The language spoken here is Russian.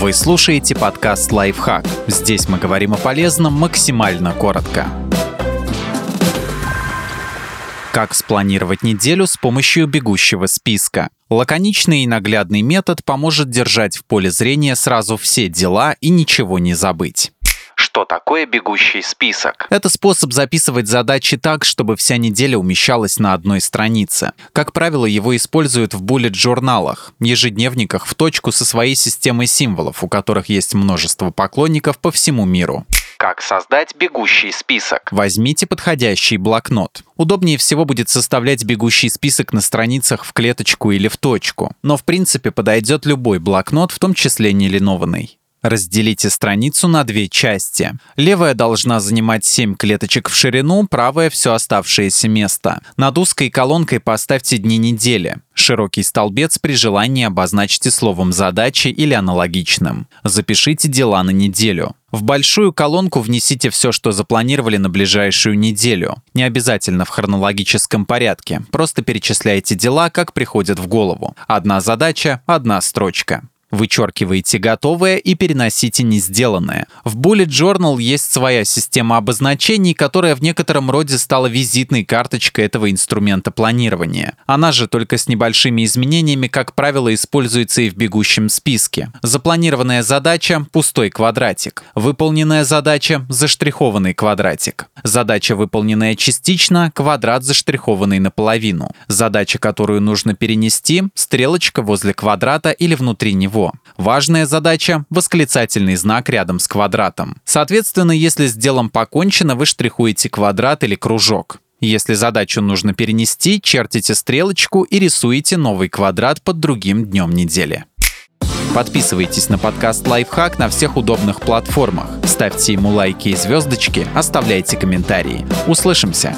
Вы слушаете подкаст «Лайфхак». Здесь мы говорим о полезном максимально коротко. Как спланировать неделю с помощью бегущего списка? Лаконичный и наглядный метод поможет держать в поле зрения сразу все дела и ничего не забыть. Что такое бегущий список? Это способ записывать задачи так, чтобы вся неделя умещалась на одной странице. Как правило, его используют в буллет-журналах, ежедневниках в точку со своей системой символов, у которых есть множество поклонников по всему миру. Как создать бегущий список? Возьмите подходящий блокнот. Удобнее всего будет составлять бегущий список на страницах в клеточку или в точку. Но в принципе подойдет любой блокнот, в том числе не линованный. Разделите страницу на две части. Левая должна занимать 7 клеточек в ширину, правая — все оставшееся место. Над узкой колонкой поставьте дни недели. Широкий столбец при желании обозначьте словом «задачи» или аналогичным. Запишите дела на неделю. В большую колонку внесите все, что запланировали на ближайшую неделю. Не обязательно в хронологическом порядке. Просто перечисляйте дела, как приходят в голову. Одна задача, одна строчка. Вычеркиваете готовое и переносите не сделанное. В Bullet Journal есть своя система обозначений, которая в некотором роде стала визитной карточкой этого инструмента планирования. Она же только с небольшими изменениями, как правило, используется и в бегущем списке. Запланированная задача – пустой квадратик. Выполненная задача – заштрихованный квадратик. Задача, выполненная частично – квадрат, заштрихованный наполовину. Задача, которую нужно перенести – стрелочка возле квадрата или внутри него него. Важная задача – восклицательный знак рядом с квадратом. Соответственно, если с делом покончено, вы штрихуете квадрат или кружок. Если задачу нужно перенести, чертите стрелочку и рисуете новый квадрат под другим днем недели. Подписывайтесь на подкаст «Лайфхак» на всех удобных платформах. Ставьте ему лайки и звездочки, оставляйте комментарии. Услышимся!